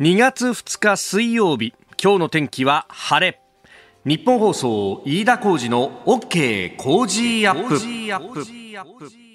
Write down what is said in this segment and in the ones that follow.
2月2日水曜日今日の天気は晴れ。日本放送飯田浩二の OK 工事アップ。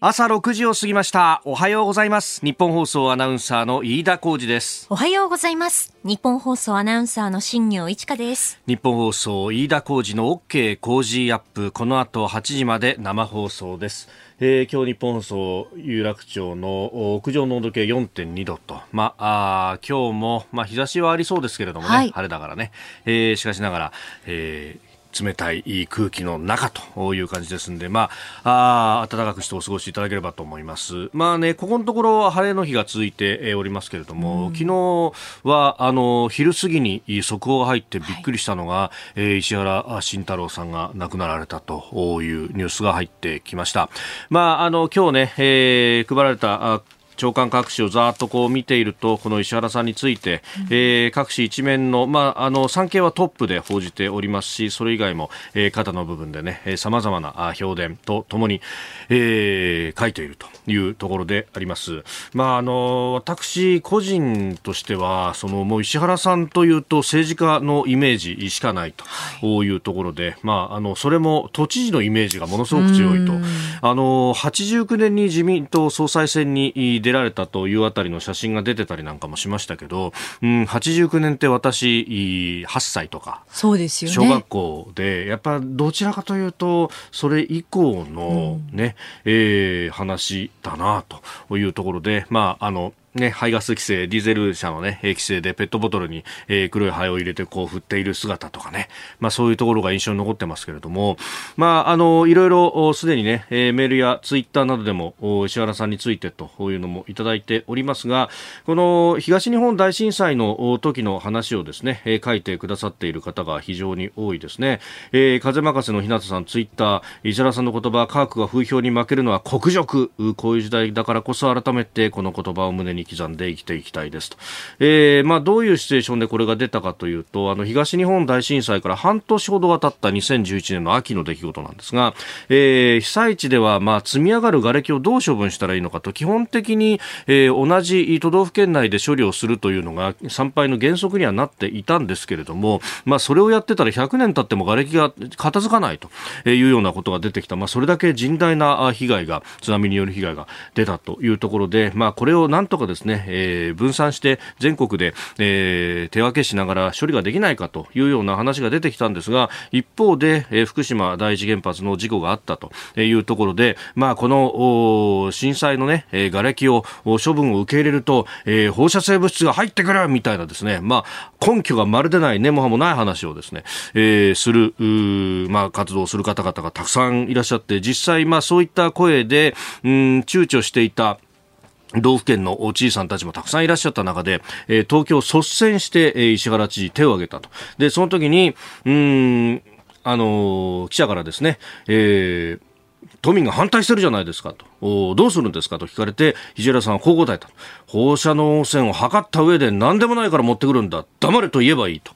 朝6時を過ぎました。おはようございます。日本放送アナウンサーの飯田浩二です。おはようございます。日本放送アナウンサーの新業一華です。日本放送飯田浩二の OK 工事アップ。この後8時まで生放送です。えー、今日日本放送有楽町の屋上の温度計4.2度と、まあ、あ今日も、まあ、日差しはありそうですけれどもね、はい、晴れだからね、えー、しかしながら、えー、冷たい空気の中という感じですんで、まあ、あ暖かくしてお過ごしいただければと思います。まあね、ここのところ晴れの日が続いておりますけれども、うん、昨日は、あの、昼過ぎに速報が入ってびっくりしたのが、はい、えー、石原慎太郎さんが亡くなられたというニュースが入ってきました。まあ、あの、今日ね、えー、配られた長官各紙をざっとこう見ているとこの石原さんについて、うん、えー、各紙一面の、まあ、あの産経はトップで報じておりますしそれ以外も、えー、肩の部分でねさまざまな評伝とともに、えー、書いているというところであります。まあ、あの私個人としてはそのもう石原さんというと政治家のイメージしかないというところで、まあ、あのそれも都知事のイメージがものすごく強いと。あの89年に自民党総裁選に出られたというあたりの写真が出てたりなんかもしましたけど、うん、89年って私8歳とかそうですよ、ね、小学校でやっぱどちらかというとそれ以降のね、うん、えー、話だなというところで、まあ、あのね、排ガス規制、ディーゼル車のね、規制でペットボトルに、えー、黒い灰を入れてこう振っている姿とかね、まあそういうところが印象に残ってますけれども、まああの、いろいろすでにね、えー、メールやツイッターなどでも石原さんについてというのもいただいておりますが、この東日本大震災の時の話をですね、えー、書いてくださっている方が非常に多いですね。えー、風任せの日向さんツイッター、石原さんの言葉、科学が風評に負けるのは国辱、こういう時代だからこそ改めてこの言葉を胸に刻んで生きていきたいですと。えー、まあ、どういうシチュエーションでこれが出たかというと、あの、東日本大震災から半年ほどが経った2011年の秋の出来事なんですが、えー、被災地では、まあ、積み上がる瓦礫をどう処分したらいいのかと、基本的に、えー、同じ都道府県内で処理をするというのが参拝の原則にはなっていたんですけれども、まあ、それをやってたら100年経っても瓦礫が片付かないというようなことが出てきた。まあ、それだけ甚大な被害が、津波による被害が出たというところで、まあ、これをなんとかですね、えー、分散して全国で、えー、手分けしながら処理ができないかというような話が出てきたんですが一方で、えー、福島第一原発の事故があったというところで、まあ、この震災のね、えー、瓦礫を処分を受け入れると、えー、放射性物質が入ってくるみたいなですね、まあ、根拠がまるでない根も葉もない話をですね、えー、する、まあ、活動をする方々がたくさんいらっしゃって実際、まあ、そういった声で、うん、躊躇していた道府県の知事さんたちもたくさんいらっしゃった中で、えー、東京率先して、えー、石原知事手を挙げたと。で、その時に、うん、あのー、記者からですね、えー、都民が反対してるじゃないですかと。どうするんですかと聞かれて、石原さんはこう答えた。放射能汚染を測った上で何でもないから持ってくるんだ。黙れと言えばいいと。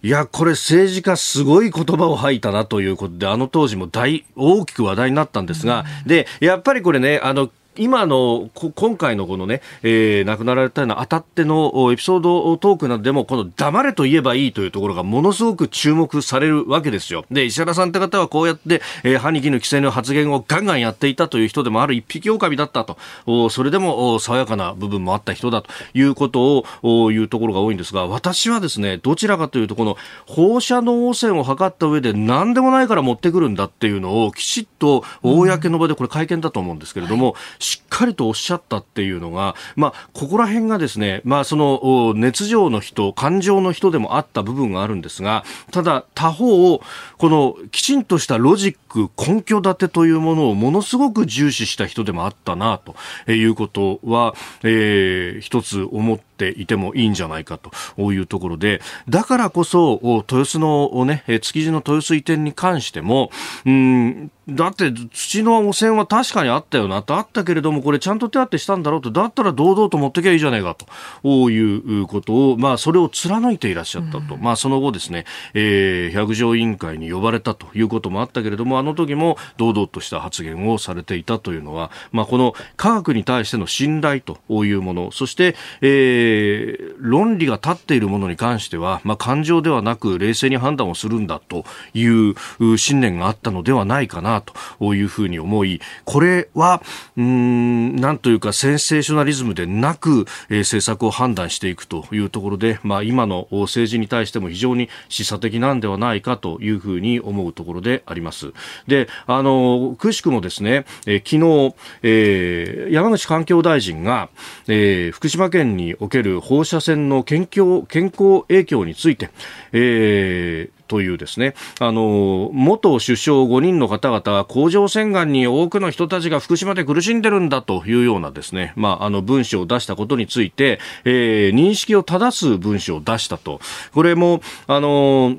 いや、これ政治家すごい言葉を吐いたなということで、あの当時も大、大きく話題になったんですが、で、やっぱりこれね、あの、今の今回のこのね、えー、亡くなられたような当たってのエピソードトークなどでもこの黙れと言えばいいというところがものすごく注目されるわけですよ。で、石原さんって方はこうやって、えー、歯に衣の規制の発言をガンガンやっていたという人でもある一匹狼だったとお、それでも爽やかな部分もあった人だということを言うところが多いんですが、私はですね、どちらかというとこの放射能汚染を図った上で何でもないから持ってくるんだっていうのをきちっと公の場でこれ会見だと思うんですけれども、しっかりとおっしゃったっていうのが、まあ、ここら辺がですね、まあ、その熱情の人、感情の人でもあった部分があるんですが、ただ他方、このきちんとしたロジック、根拠立てというものをものすごく重視した人でもあったなということは、えー、一つ思っていてもいいんじゃないかというところで、だからこそ、豊洲のね、築地の豊洲移転に関しても、うんだって土の汚染は確かにあったよなとあったけれどもこれちゃんと手当てしたんだろうとだったら堂々と持ってきゃいいじゃないかということをまあそれを貫いていらっしゃったと、うん、まあその後ですね、えー、百条委員会に呼ばれたということもあったけれどもあの時も堂々とした発言をされていたというのはまあこの科学に対しての信頼というものそして、えー、論理が立っているものに関しては、まあ、感情ではなく冷静に判断をするんだという信念があったのではないかなというふうに思い、これは、うん、なんというかセンセーショナリズムでなく、えー、政策を判断していくというところで、まあ、今の政治に対しても非常に示唆的なんではないかというふうに思うところであります。で、あの、くしくもですね、え、昨日、えー、山口環境大臣が、えー、福島県における放射線の健康健康影響について、えー、というですね、あの、元首相5人の方々は甲状腺がんに多くの人たちが福島で苦しんでるんだというようなですね、まあ、あの文章を出したことについて、えー、認識を正す文章を出したと。これも、あの、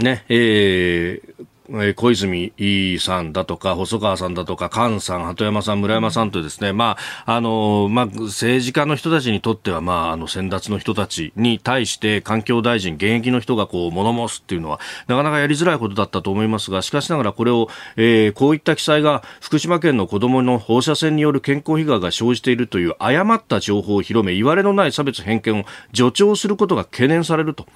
ね、えー、え小泉さんだとか、細川さんだとか、菅さん、鳩山さん、村山さんとですね、まあ、あの、まあ、政治家の人たちにとっては、まあ、あの、先達の人たちに対して、環境大臣、現役の人がこう、物申すっていうのは、なかなかやりづらいことだったと思いますが、しかしながらこれを、えー、こういった記載が、福島県の子供の放射線による健康被害が生じているという誤った情報を広め、言われのない差別偏見を助長することが懸念されると、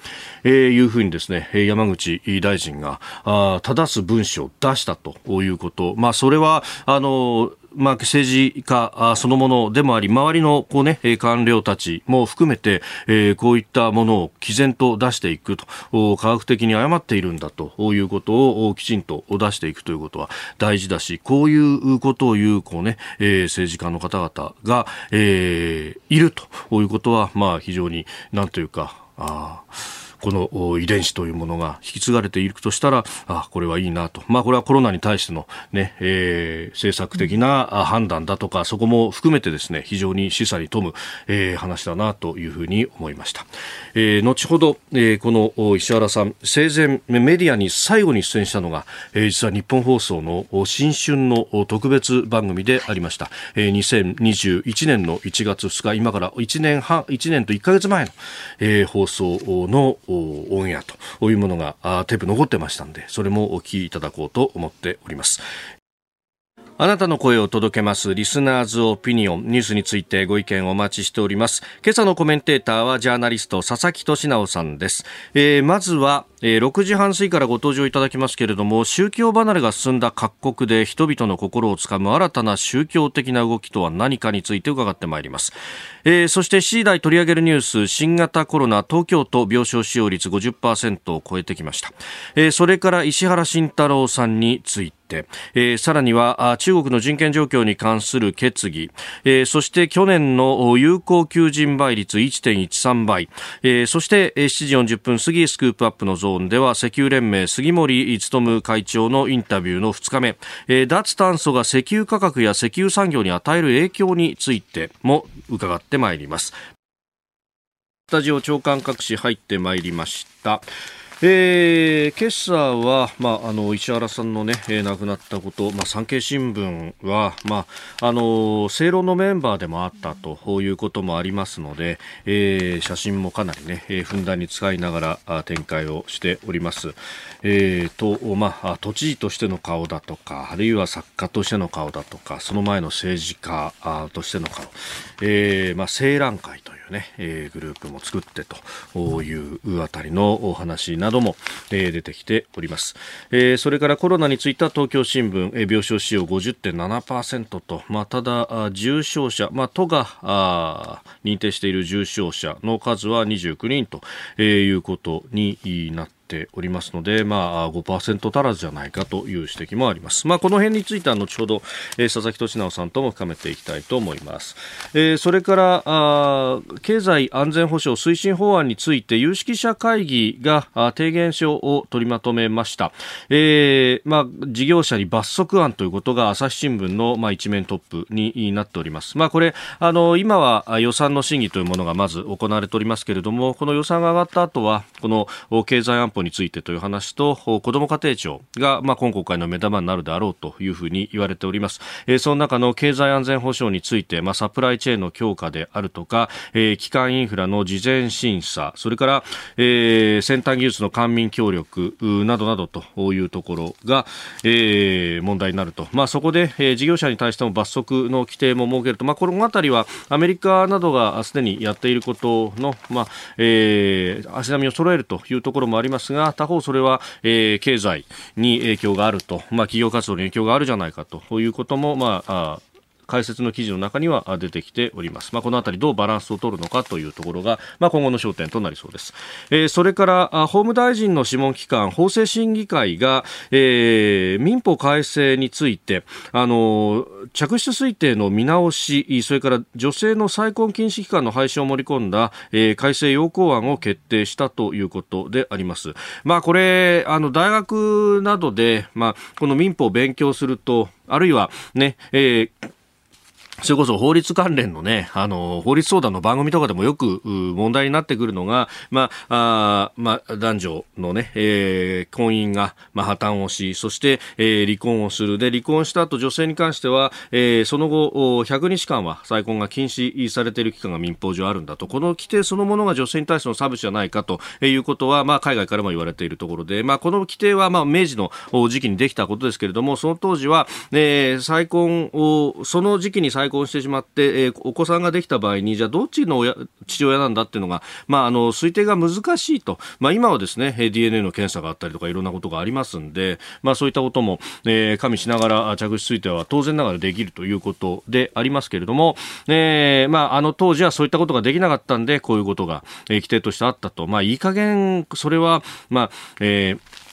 えー、いうふうにですね、山口大臣が、あだす文書を出したということ、まあ、それはあのまあ、政治家そのものでもあり、周りのこう、ね、官僚たちも含めて、え、こういったものを毅然と出していくと、科学的に誤っているんだということをきちんと出していくということは大事だし、こういうことを言うこう、ね、え、政治家の方々が、えー、いるということは、まあ、非常に、なんというか、あこの遺伝子というものが引き継がれていくとしたら、あこれはいいなと。まあ、これはコロナに対してのね、えー、政策的な判断だとか、そこも含めてですね、非常に示唆に富む、えー、話だなというふうに思いました。えー、後ほど、えー、この石原さん、生前メディアに最後に出演したのが、えー、実は日本放送の新春の特別番組でありました。えー、2021年の1月2日、今から1年半、1年と1ヶ月前の、えー、放送のオンエアというものがテープ残ってましたんで、それもお聞きいただこうと思っております。あなたの声を届けますリスナーズオピニオンニュースについてご意見をお待ちしております。今朝のコメンテーターはジャーナリスト佐々木俊直さんです。えー、まずは、えー、6時半過ぎからご登場いただきますけれども宗教離れが進んだ各国で人々の心をつかむ新たな宗教的な動きとは何かについて伺ってまいります。えー、そして7時台取り上げるニュース新型コロナ東京都病床使用率50%を超えてきました。えー、それから石原慎太郎さんについて、えー、さらには中国の人権状況に関する決議、えー、そして去年の有効求人倍率1.13倍、えー、そして7時40分過ぎスクープアップのゾーンでは石油連盟杉森務会長のインタビューの2日目、えー、脱炭素が石油価格や石油産業に与える影響についても伺ってまいりますスタジオ長官各紙入ってまいりました。えー、今朝は、まあ、あの石原さんのね、えー、亡くなったこと、まあ、産経新聞は、まあ、あの正論のメンバーでもあったということもありますので、えー、写真もかなりね、えー、ふんだんに使いながら展開をしております。えー、と、まあ、都知事としての顔だとか、あるいは作家としての顔だとか、その前の政治家としての顔、えー、まあ、青蘭会というね、えー、グループも作ってというあたりのお話なども、えー、出てきております。えー、それからコロナについては東京新聞、えー、病床使用50.7%と、まあ、ただ、重症者、まあ、都があ認定している重症者の数は29人と、えー、いうことになっていますておりますので、まあ、5%足らずじゃないかという指摘もあります。まあ、この辺については後ほど、えー、佐々木俊直さんとも深めていきたいと思います。えー、それからあ、経済安全保障推進法案について有識者会議があ提言書を取りまとめました。えー、まあ、事業者に罰則案ということが朝日新聞の、まあ、一面トップになっております。まあ、これ、あの、今は予算の審議というものがまず行われておりますけれども、この予算が上がった後は、この経済安保についてという話と、子ども家庭庁が、まあ、今国会の目玉になるであろうというふうに言われております。えー、その中の経済安全保障について、まあ、サプライチェーンの強化であるとか、えー、基幹インフラの事前審査、それから、えー、先端技術の官民協力などなどというところが、えー、問題になると。まあ、そこで、えー、事業者に対しても罰則の規定も設けると、まあ、このあたりはアメリカなどがすでにやっていることの、まあ、えー、足並みを揃えるというところもありますが、他方それは、えー、経済に影響があると、まあ、企業活動に影響があるじゃないかと。いうことも、まあ、解説の記事の中には出てきております。まあ、このあたりどうバランスを取るのかというところが、まあ、今後の焦点となりそうです。えー、それから法務大臣の諮問機関法制審議会が、えー、民法改正についてあの着室推定の見直しそれから女性の再婚禁止期間の廃止を盛り込んだ、えー、改正要項案を決定したということであります。まあ、これあの大学などで、まあ、この民法を勉強するとあるいはね、えーそれこそ法律関連のね、あの、法律相談の番組とかでもよく問題になってくるのが、まあ、あまあ、男女のね、えー、婚姻が、まあ、破綻をし、そして、えー、離婚をする。で、離婚した後、女性に関しては、えー、その後、100日間は再婚が禁止されている期間が民法上あるんだと。この規定そのものが女性に対しての差別じゃないかということは、まあ、海外からも言われているところで、まあ、この規定は、まあ、明治の時期にできたことですけれども、その当時は、えー、再婚を、その時期に再再婚してしまって、えー、お子さんができた場合に、じゃあどっちの親父親なんだっていうのが、まあ、あの、推定が難しいと。まあ、今はですね、DNA の検査があったりとかいろんなことがありますんで、まあ、そういったことも、えー、加味しながら着手推定は当然ながらできるということでありますけれども、えー、まあ、あの当時はそういったことができなかったんで、こういうことが、えー、規定としてあったと。まあ、いい加減、それは、まあ、えー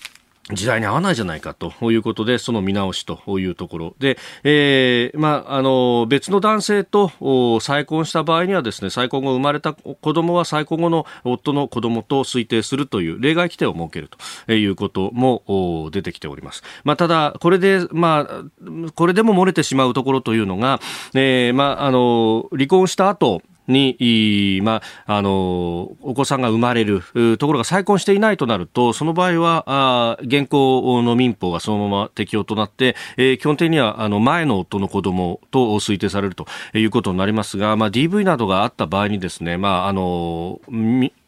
時代に合わないじゃないかということで、その見直しというところで、えー、まあ、あの、別の男性と再婚した場合にはですね、再婚後生まれた子供は再婚後の夫の子供と推定するという例外規定を設けるということも出てきております。まあ、ただ、これで、まあ、これでも漏れてしまうところというのが、えー、まあ、あの、離婚した後、に、まあ、あの、お子さんが生まれるところが再婚していないとなると、その場合は、あ現行の民法がそのまま適用となって、えー、基本的には、あの、前の夫の子供と推定されるということになりますが、まあ、DV などがあった場合にですね、まあ、あの、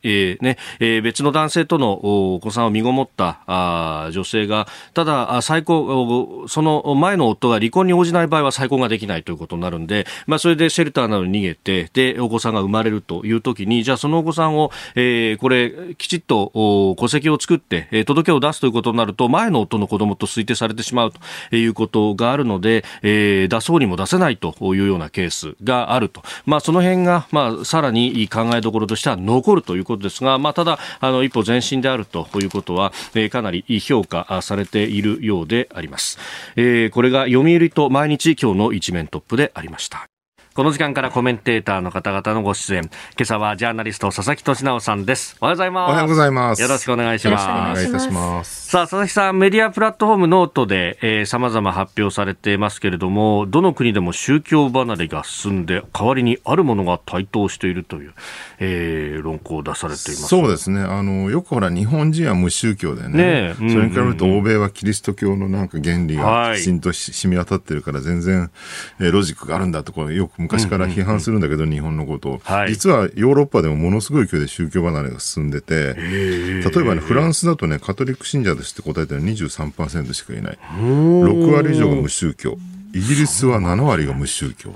えーねえー、別の男性とのお子さんを身ごもったあ女性が、ただ、再婚、その前の夫が離婚に応じない場合は再婚ができないということになるんで、まあ、それでシェルターなどに逃げて、で、お子さんが生まれるというときに、じゃあそのお子さんを、えー、これ、きちっとお戸籍を作って、えー、届けを出すということになると、前の夫の子供と推定されてしまうということがあるので、えー、出そうにも出せないというようなケースがあると。まあ、その辺が、まあ、さらに考えどころとしては残るということことですが、まあ、ただ、あの、一歩前進であるということは、えー、かなり評価されているようであります。えー、これが読売と毎日今日の一面トップでありました。この時間からコメンテーターの方々のご出演。今朝はジャーナリスト佐々木俊直さんです。おはようございます。おはようございます。よろしくお願いします。お願いいたします。さあ、佐々木さん、メディアプラットフォームノートで、えー、様々発表されていますけれども、どの国でも宗教離れが進んで、代わりにあるものが台頭しているという、えー、論考を出されています。そうですね。あの、よくほら、日本人は無宗教でね。ねそれに比べると、欧米はキリスト教のなんか原理がきちんとし、染み渡ってるから、全然、えー、ロジックがあるんだところ、よく昔から批判するんだけど、日本のことを、はい、実はヨーロッパでもものすごい勢いで宗教離れが進んでて、例えばね、フランスだとね、カトリック信者ですって答えたら23%しかいない。6割以上が無宗教。イギリスは7割が無宗教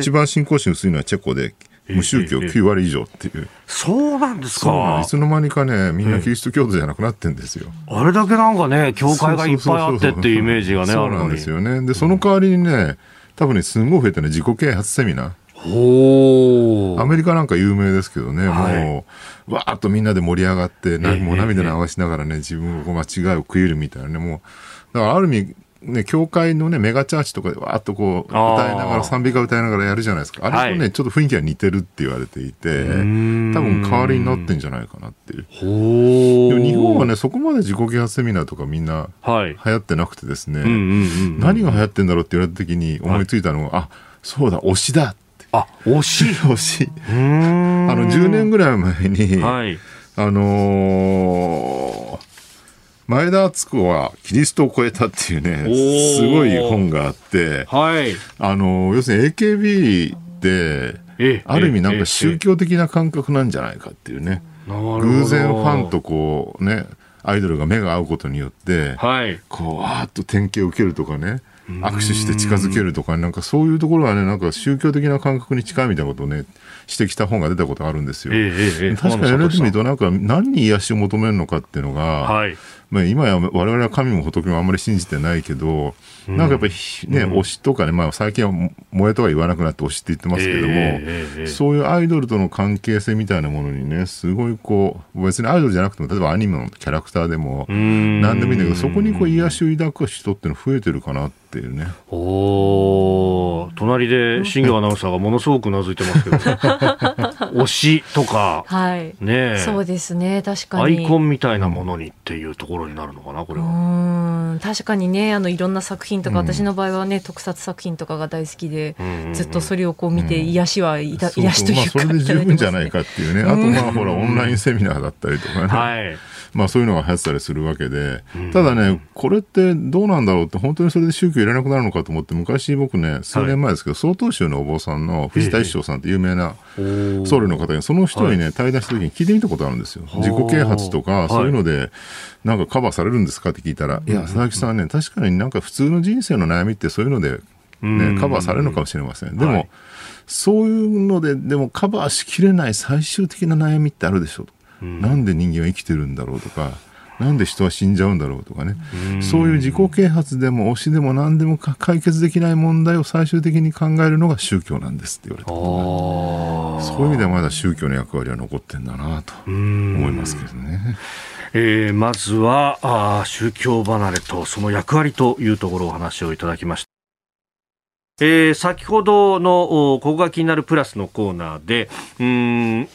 一番信仰心薄いのはチェコで、無宗教9割以上っていう。そうなんですか。いつの間にかね、みんなキリスト教徒じゃなくなってんですよ。あれだけなんかね、教会がいっぱいあってっていうイメージがね、そうなんですよね。で、その代わりにね、多分ね、すんごい増えたね、自己啓発セミナー。アメリカなんか有名ですけどね、はい、もう、わーっとみんなで盛り上がって、なもう涙流しながらね、自分を間違いを食いるみたいなね、もう、だからある意味、ね、教会のね、メガチャーチとかでわーっとこう、歌いながら、賛美歌歌いながらやるじゃないですか。あれとね、はい、ちょっと雰囲気が似てるって言われていて、多分代わりになってんじゃないかなっていう。でも日本はね、そこまで自己啓発セミナーとかみんな流行ってなくてですね、何が流行ってんだろうって言われた時に思いついたのが、はい、あ、そうだ、推しだって。あ、推し。推し。あの、10年ぐらい前に、はい。あのー前田敦子はキリストを超えたっていうね、すごい本があって、はい、あの、要するに AKB って、ある意味なんか宗教的な感覚なんじゃないかっていうね。偶然ファンとこうね、アイドルが目が合うことによって、はい、こう、わーっと典型を受けるとかね、握手して近づけるとか、なんかそういうところはね、なんか宗教的な感覚に近いみたいなことをね、指摘した本が出たことがあるんですよ。えーえー、確かに言われてみると、なんか何に癒しを求めるのかっていうのが、はい、まあ、今や我々は神も仏もあんまり信じてないけど、うん、なんかやっぱりね、うん、推しとかね、まあ、最近は萌えとは言わなくなって推しって言ってますけども、えー、そういうアイドルとの関係性みたいなものにね、すごいこう、別にアイドルじゃなくても、例えばアニメのキャラクターでも、何でもいいんだけど、そこにこう癒しを抱く人っていうの増えてるかなっていうね。お隣で新庄アナウンサーがものすごくうなずいてますけど、推しとか、はい、ねそうですね、確かに。アイコンみたいなものにっていうところになるのかな、これは。うん確かにね、あのいろんな作品とか、私の場合はね、特撮作品とかが大好きで、ずっとそれをこう見て、癒しはいた、癒しというか、まあ、それで十分じゃないかっていうね、あとまあほら、オンラインセミナーだったりとかね。はい。まあ、そういうのが流行ったりするわけで、ただね、これってどうなんだろうって、本当にそれで宗教いらなくなるのかと思って、昔僕ね、数年前ですけど、曹洞宗のお坊さんの藤田一生さんって有名な僧侶の方に、その人にね、対談した時に聞いてみたことあるんですよ。自己啓発とか、そういうので、なんかカバーされるんですかって聞いたら、いや、佐々木さんね、確かになんか普通の人生の悩みってそういうので、ね、カバーされるのかもしれません。でも、そういうので、でもカバーしきれない最終的な悩みってあるでしょと。なんで人間は生きてるんだろうとか、なんで人は死んじゃうんだろうとかね、そういう自己啓発でも推しでも何でも解決できない問題を最終的に考えるのが宗教なんですって言われて、そういう意味ではまだ宗教の役割は残ってんだなと思いますけどね。えー、まずはあ宗教離れとその役割というところをお話をいただきました。えー、先ほどのここが気になるプラスのコーナーでうん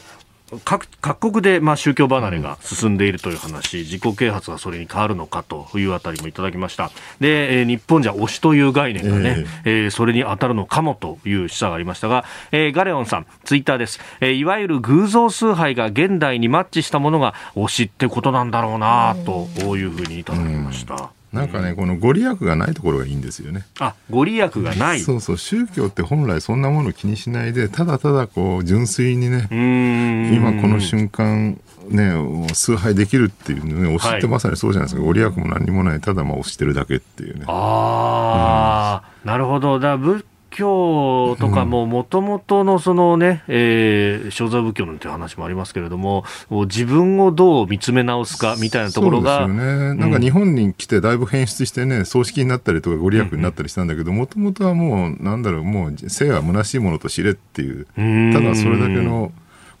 各各国でまあ宗教離れが進んでいるという話、自己啓発がそれに変わるのかというあたりもいただきました。で、えー、日本じゃ推しという概念がね、えー、えー、それに当たるのかもという示唆がありましたが、えー、ガレオンさん、ツイッターです。えー、いわゆる偶像崇拝が現代にマッチしたものが推しってことなんだろうなというふうにいただきました。なんかね、このご利益がないところがいいんですよね。あ、ご利益がない。そうそう、宗教って本来そんなもの気にしないで、ただただこう純粋にね、今この瞬間ね、崇拝できるっていうのね、押してまさにそうじゃないですか。はい、ご利益も何にもない、ただまあ押してるだけっていうね。ああ、うん、なるほど。だ仏教とかももともとのそのね、えー、正座仏教なんていう話もありますけれども、自分をどう見つめ直すかみたいなところが。そうですよね。なんか日本に来てだいぶ変質してね、葬式になったりとかご利益になったりしたんだけど、もともとはもう、なんだろう、もう生は虚しいものと知れっていう、ただそれだけの、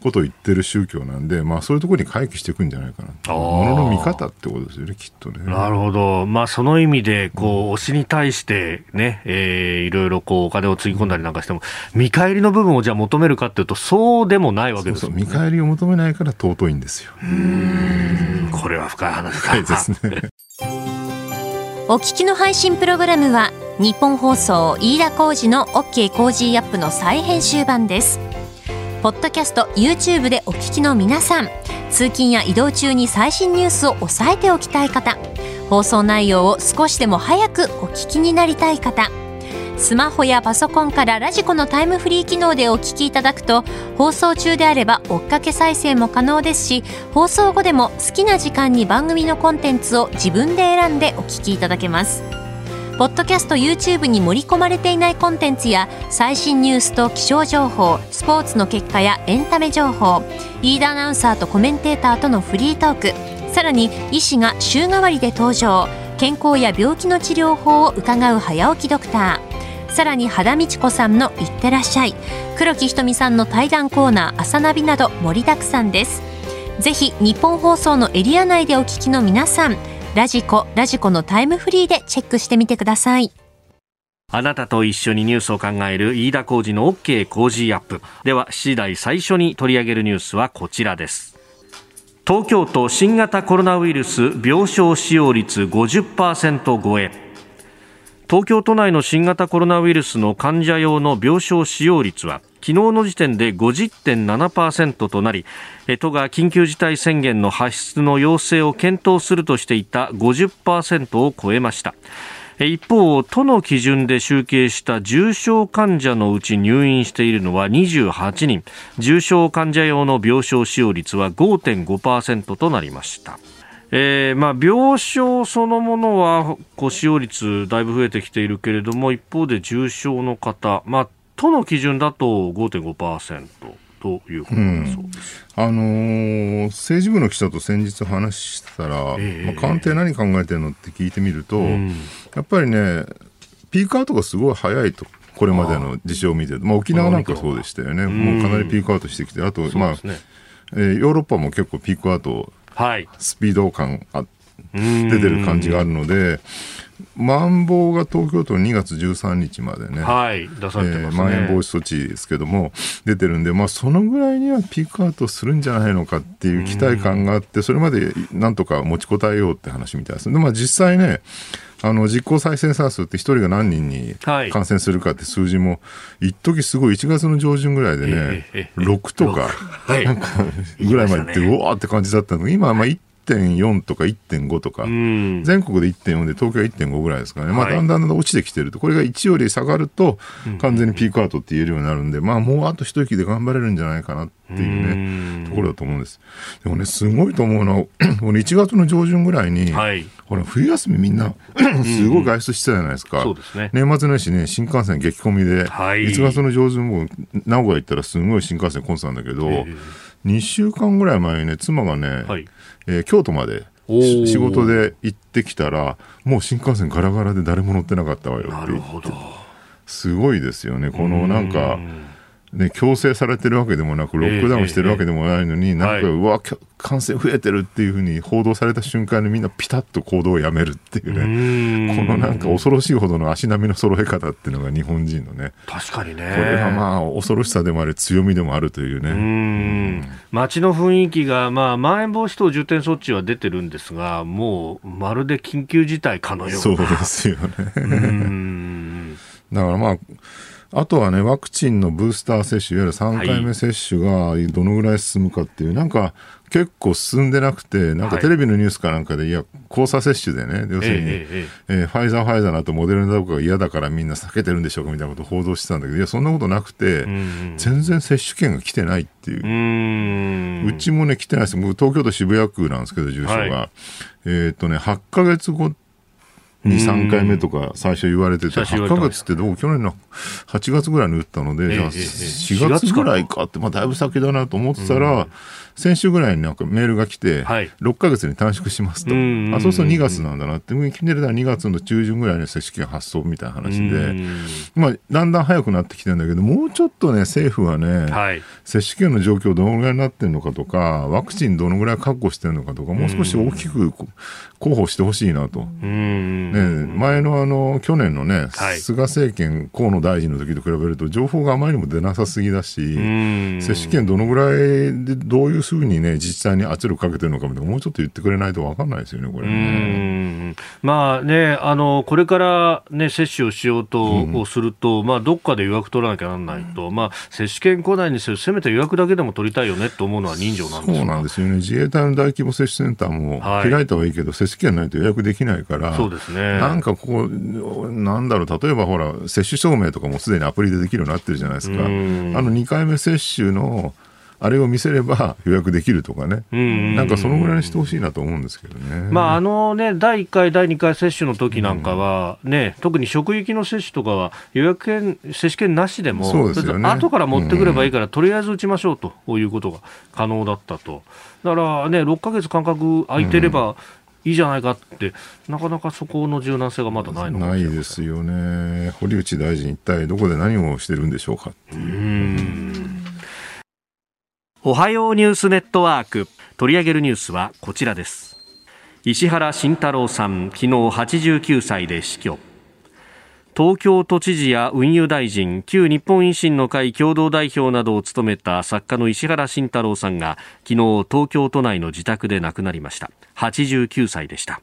ことを言ってる宗教なんで、まあ、そういうところに回帰していくんじゃないかなものの見方ってことですよね、きっとね。なるほど、まあ、その意味でこう、推しに対してね、えー、いろいろこうお金をつぎ込んだりなんかしても、見返りの部分をじゃあ求めるかっていうと、そうでもないわけですよ、ね、見返りを求めないから尊いんですよ。これは深い話深いですね。お聞きの配信プログラムは日本放送飯田浩司の OK コージーアップの再編集版です。ポッドキャスト YouTube でお聞きの皆さん通勤や移動中に最新ニュースを押さえておきたい方放送内容を少しでも早くお聞きになりたい方スマホやパソコンからラジコのタイムフリー機能でお聞きいただくと放送中であれば追っかけ再生も可能ですし放送後でも好きな時間に番組のコンテンツを自分で選んでお聞きいただけます。ポッドキャスト YouTube に盛り込まれていないコンテンツや最新ニュースと気象情報スポーツの結果やエンタメ情報リーダーアナウンサーとコメンテーターとのフリートークさらに医師が週替わりで登場健康や病気の治療法を伺う早起きドクターさらに肌道子さんの「いってらっしゃい」黒木ひとみさんの対談コーナー「朝ナビ」など盛りだくさんです。ぜひ日本放送のエリア内でお聞きの皆さんラジコ、ラジコのタイムフリーでチェックしてみてください。あなたと一緒にニュースを考える飯田浩二の OK 工事アップ。では、7時台最初に取り上げるニュースはこちらです。東京都新型コロナウイルス病床使用率50%超え。東京都内の新型コロナウイルスの患者用の病床使用率は昨日の時点で50.7%となり都が緊急事態宣言の発出の要請を検討するとしていた50%を超えました。一方、都の基準で集計した重症患者のうち入院しているのは28人。重症患者用の病床使用率は5.5%となりました。えーまあ、病床そのものは使用率だいぶ増えてきているけれども一方で重症の方、まあ、都の基準だと5.5%。ということだそうです、うん、あのー、政治部の記者と先日話したら、えー、まあ、官邸何考えてるのって聞いてみると、うん、やっぱりねピークアウトがすごい早いとこれまでの事象を見てまあ、沖縄なんかそうでしたよね。もうかなりピークアウトしてきてあと、まあ、ねえー、ヨーロッパも結構ピークアウトはい、スピード感あっ出てる感じがあるので、まん防が東京都2月13日までね、はい、出されてます、ね、まん延防止措置ですけども、出てるんで、まあ、そのぐらいにはピークアウトするんじゃないのかっていう期待感があって、それまでなんとか持ちこたえようって話みたいです。で、まあ、実際ね、あの実効再生産数って1人が何人に感染するかって数字も、一時すごい1月の上旬ぐらいでね、6とか、なんかぐらいまでいって、うわーって感じだったの。今はまあ1.4とか1.5とか、全国で1.4で東京は1.5ぐらいですからね、まあ、だんだん落ちてきてると、これが1より下がると、完全にピークアウトって言えるようになるんで、まあ、もうあと一息で頑張れるんじゃないかなっていうね、ところだと思うんです。でもね、すごいと思うのは、この1月の上旬ぐらいに、はい、ほら、冬休みみんなすごい外出してたじゃないですか。そうですね。年末年始ね、新幹線激混みで、はい、1月の上旬も名古屋行ったらすごい新幹線混んでたんだけど、2週間ぐらい前にね、妻がね、はいえー、京都まで仕事で行ってきたらもう新幹線ガラガラで誰も乗ってなかったわよって言ってすごいですよね。このなんかね、強制されてるわけでもなく、ロックダウンしてるわけでもないのに、なんか、うわ、感染増えてるっていうふうに報道された瞬間にみんなピタッと行動をやめるっていうね、このなんか恐ろしいほどの足並みの揃え方っていうのが日本人のね、確かにね。これがまあ、恐ろしさでもあり、強みでもあるというね。うん街の雰囲気が、まあ、まん延防止等重点措置は出てるんですが、もう、まるで緊急事態かのような。そうですよね。だからまあ、あとはね、ワクチンのブースター接種、いわゆる3回目接種がどのぐらい進むかっていう、はい、なんか結構進んでなくて、なんかテレビのニュースかなんかで、いや、交差接種でね、要するに、えええー、ファイザー、ファイザーなとモデルナとかが嫌だからみんな避けてるんでしょうかみたいなことを報道してたんだけど、いや、そんなことなくて、全然接種券が来てないっていう。うちもね、来てないです。僕、東京都渋谷区なんですけど、住所が。はい、えっ、とね、8か月後2、3回目とか最初言われてて、8ヶ月ってどう去年の8月ぐらいに打ったので、じゃあ4月ぐらいかって、まあだいぶ先だなと思ってたら、先週ぐらいになんかメールが来て、6か月に短縮しますと。あ、そうすると2月なんだなって、決めれたら2月の中旬ぐらいに接種券発送みたいな話で、まあだんだん早くなってきてるんだけど、もうちょっとね、政府はね、接種券の状況どのぐらいになってるのかとか、ワクチンどのぐらい確保してるのかとか、もう少し大きく広報してほしいなと。ね、前のあの去年のね、はい、菅政権、河野大臣の時と比べると、情報があまりにも出なさすぎだし、接種券どのぐらいで、どういうふうにね、自治体に圧力かけてるのかもうちょっと言ってくれないと分かんないですよね、これね。まあね、あのこれからね、接種をしようとすると、うん、まあ、どっかで予約取らなきゃならないと、まあ、接種券来ないにせよ、せめて予約だけでも取りたいよねと思うのは人情なんですそうなんですよね、自衛隊の大規模接種センターも開いたはいいけど、はい、接種券ないと予約できないから、そうですね。なんかここ、なんだろう、例えばほら、接種証明とかもすでにアプリでできるようになってるじゃないですか。あの2回目接種のあれを見せれば予約できるとかね、なんかそのぐらいにしてほしいなと思うんですけどね。まああのね、第1回、第2回接種の時なんかは、ね、うん、特に職域の接種とかは、予約券、接種券なしでも、そうですよね、後から持ってくればいいから、とりあえず打ちましょうということが可能だったと。だからね、6か月間隔空いてれば、いいじゃないかって、なかなかそこの柔軟性がまだないのない。ですよね、堀内大臣、一体どこで何をしてるんでしょうかっていうおはようニュースネットワーク。取り上げるニュースはこちらです。石原慎太郎さん昨日89歳で死去。東京都知事や運輸大臣旧日本維新の会共同代表などを務めた作家の石原慎太郎さんが昨日東京都内の自宅で亡くなりました。89歳でした。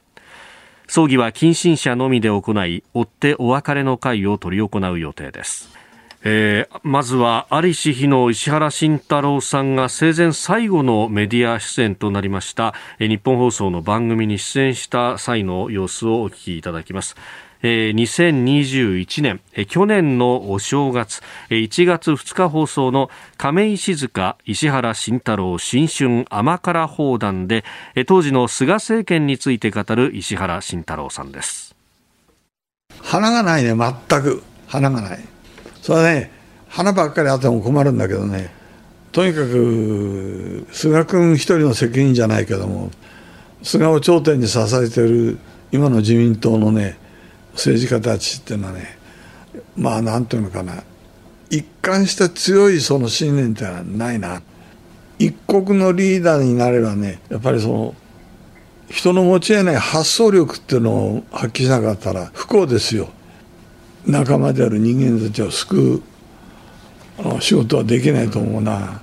葬儀は近親者のみで行い追ってお別れの会を執り行う予定です。えー、まずは在りし日の石原慎太郎さんが生前最後のメディア出演となりました、えー、日本放送の番組に出演した際の様子をお聞きいただきます。えー、2021年、えー、去年のお正月、えー、1月2日放送の亀井静香石原慎太郎新春甘辛砲弾で、えー、当時の菅政権について語る石原慎太郎さんです。花がないね全く。花がない。それはね花ばっかりあっても困るんだけどね。とにかく菅君一人の責任じゃないけども菅を頂点に支えている今の自民党のね政治家たちっていうのはねまあなんていうのかな。一貫した強いその信念ってのはないな。一国のリーダーになればねやっぱりその人の持ち得ない発想力っていうのを発揮しなかったら不幸ですよ。仲間である人間たちを救う仕事はできないと思うな。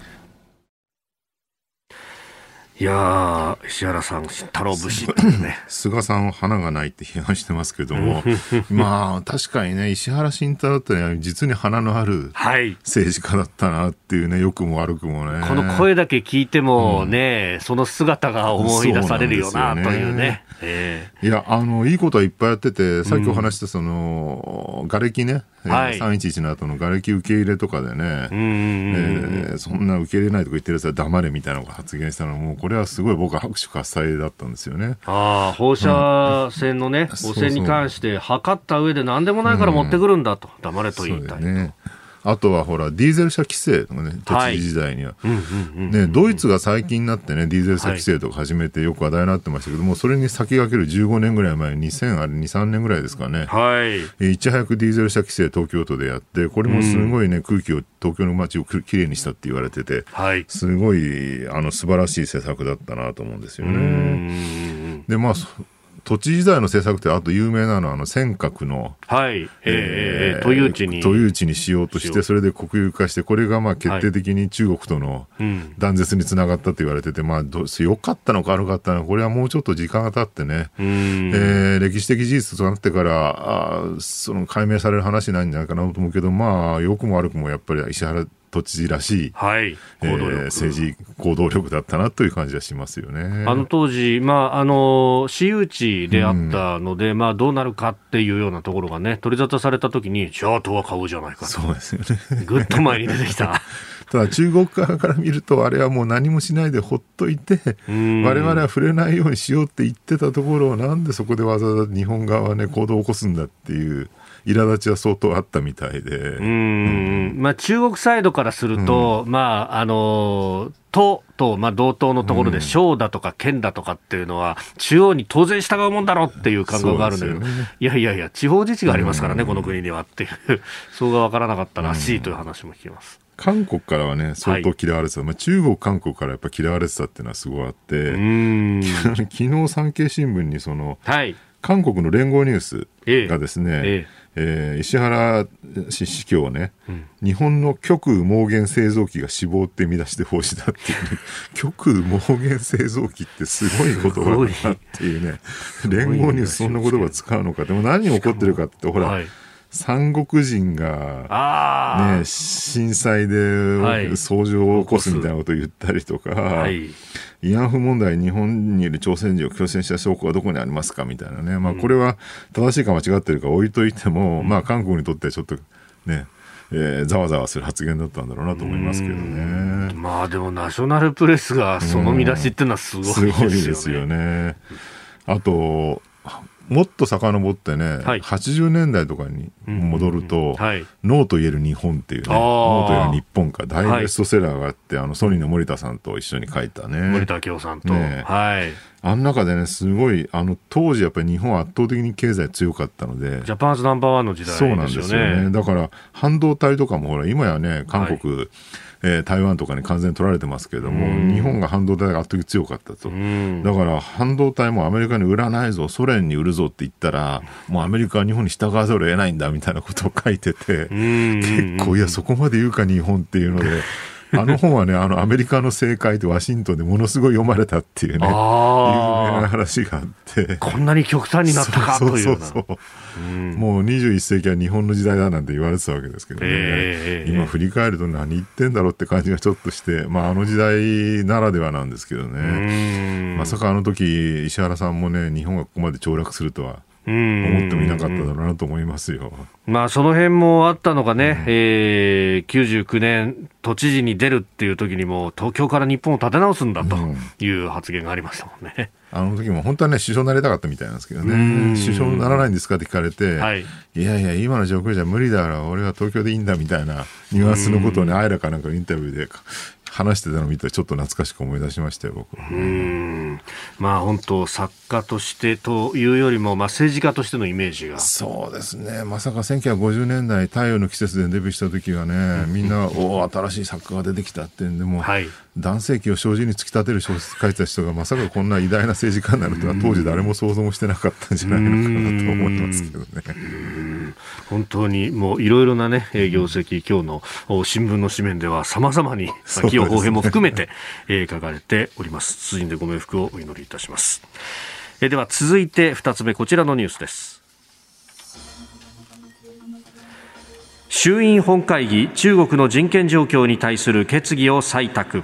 いや石原さん、太郎節ね。菅さんは花がないって批判してますけども、まあ、確かにね、石原慎太郎ってね、実に花のある政治家だったなっていうね、良くも悪くもね。この声だけ聞いてもね、うん、その姿が思い出されるよな、というね。えー、いや、あの、いいことはいっぱいやってて、さっきお話したその、瓦礫ね、はい、311の後の瓦礫受け入れとかでね、えー、そんな受け入れないとか言ってるやつは黙れみたいなのが発言したのも、これはすごい僕は拍手喝采だったんですよね。ああ、放射線のね、汚染に関して測った上で何でもないから持ってくるんだと、黙れと言いたいと。ねあとはほら、ディーゼル車規制とかね、都知事時代には。ね、ドイツが最近になってね、ディーゼル車規制とか始めてよく話題になってましたけども、それに先駆ける15年ぐらい前、2000あれ2、3年ぐらいですかね。はい。いち早くディーゼル車規制東京都でやって、これもすごいね、空気を、東京の街をきれいにしたって言われてて、はい。すごい、あの、素晴らしい施策だったなと思うんですよね。で、まあ、土地時代の政策ってあと有名なのはあの尖閣の、はい。えー、えー、都有地に。都有地にしようとしてそれで国有化してこれがまあ決定的に中国との断絶につながったと言われてて、まあど良かったのか悪かったのかこれはもうちょっと時間が経ってね、えー、歴史的事実となってからあその解明される話なんじゃないかなと思うけどまあ良くも悪くもやっぱり石原都知事らしい、はい。えー、政治行動力だったなという感じはしますよね。あの当時、まあ、あの私有地であったので、うん、まあ、どうなるかっていうようなところがね、取り沙汰されたときに、じゃあ、とは買おうじゃないかそうですよね。ぐっと前に出てきた。ただ中国側から見ると、あれはもう何もしないでほっといて、われわれは触れないようにしようって言ってたところを、なんでそこでわざわざ日本側はね、行動を起こすんだっていう。苛立ちは相当あったみたいで。うん、まあ、中国サイドからすると、うん、まあ、あの、都と、まあ、同等のところで、省だとか県だとかっていうのは、中央に当然従うもんだろうっていう感覚があるん。だけど、ね、いやいやいや、地方自治がありますからね、この国にはっていう、そうが分からなかったらしいという話も聞きます。韓国からはね、相当嫌われてた、はい、まあ、中国、韓国からやっぱ嫌われてたっていうのはすごいあって、昨日産経新聞にその、はい、韓国の連合ニュースがですね、ええええー、石原氏司教はね、うん、日本の極右毛原製造機が死亡って見出して報じたっていう、ね、極右毛原製造機ってすごい言葉だなっていうね、連合ニュースそんな言葉使うのか。でも何起こってるかって、ほら、はい三国人が、ね、震災で騒動を起こすみたいなことを言ったりとか、はい、慰安婦問題、日本にいる朝鮮人を強制した証拠はどこにありますかみたいなね、まあ、これは正しいか間違ってるか置いといても、うん、まあ、韓国にとってはちょっとね、えー、ざわざわする発言だったんだろうなと思いますけどね。まあでも、ナショナルプレスがその見出しっていうのはすごいですよね。すごいですよね。あと、もっと遡ってね、はい、80年代とかに戻ると、ノーと言える日本っていうね、ノーと言える日本か、大ベストセラーがあって、はい、あのソニーの森田さんと一緒に書いたね。森田明夫さんと。ね、はい。あの中でね、すごい、あの、当時やっぱり日本は圧倒的に経済強かったので。ジャパンズナンバーワンの時代ですよね。そうなんですよね。だから、半導体とかもほら、今やね、韓国、はいえー、台湾とかに完全に取られてますけれども、日本が半導体が圧倒的強かったと、だから半導体もアメリカに売らないぞ、ソ連に売るぞって言ったら、もうアメリカは日本に従わざるを得ないんだみたいなことを書いてて、結構、いや、そこまで言うか、日本っていうので。あの本はね、あのアメリカの政界でワシントンでものすごい読まれたっていうね、有名な話があって。こんなに極端になったかというそうそう。そう、うん、もう21世紀は日本の時代だなんて言われてたわけですけどね、えー、今振り返ると何言ってんだろうって感じがちょっとして、まあ、あの時代ならではなんですけどね、まさかあの時石原さんもね、日本がここまで凋落するとは。思ってもいなかっただろうなと思いますよ。まあ、その辺もあったのがね、うん、えー、99年、都知事に出るっていう時にも、東京から日本を立て直すんだという発言がありましたもんね。あの時も本当はね、首相になりたかったみたいなんですけどね、首相にならないんですかって聞かれて、はい、いやいや、今の状況じゃ無理だから、俺は東京でいいんだみたいなニュアンスのことをね、あいらかなんかインタビューで話してたのを見てちょっと懐かしく思い出しましたよ僕。うん。まあ本当作家としてというよりも、まあ、政治家としてのイメージが。そうですね。まさか1950年代太陽の季節でデビューした時はね、みんなおお新しい作家が出てきたってんでも、はい、男性器を障子に突き立てる小説書いてた人がまさかこんな偉大な政治家になるとは当時誰も想像もしてなかったんじゃないのかなと思いますけどね。本当にもういろいろなね業績今日の新聞の紙面ではさまざまに起用方変も含めて、え書かれております。辻でご冥福をお祈りいたします。えでは続いて2つ目こちらのニュースです。衆院本会議中国の人権状況に対する決議を採択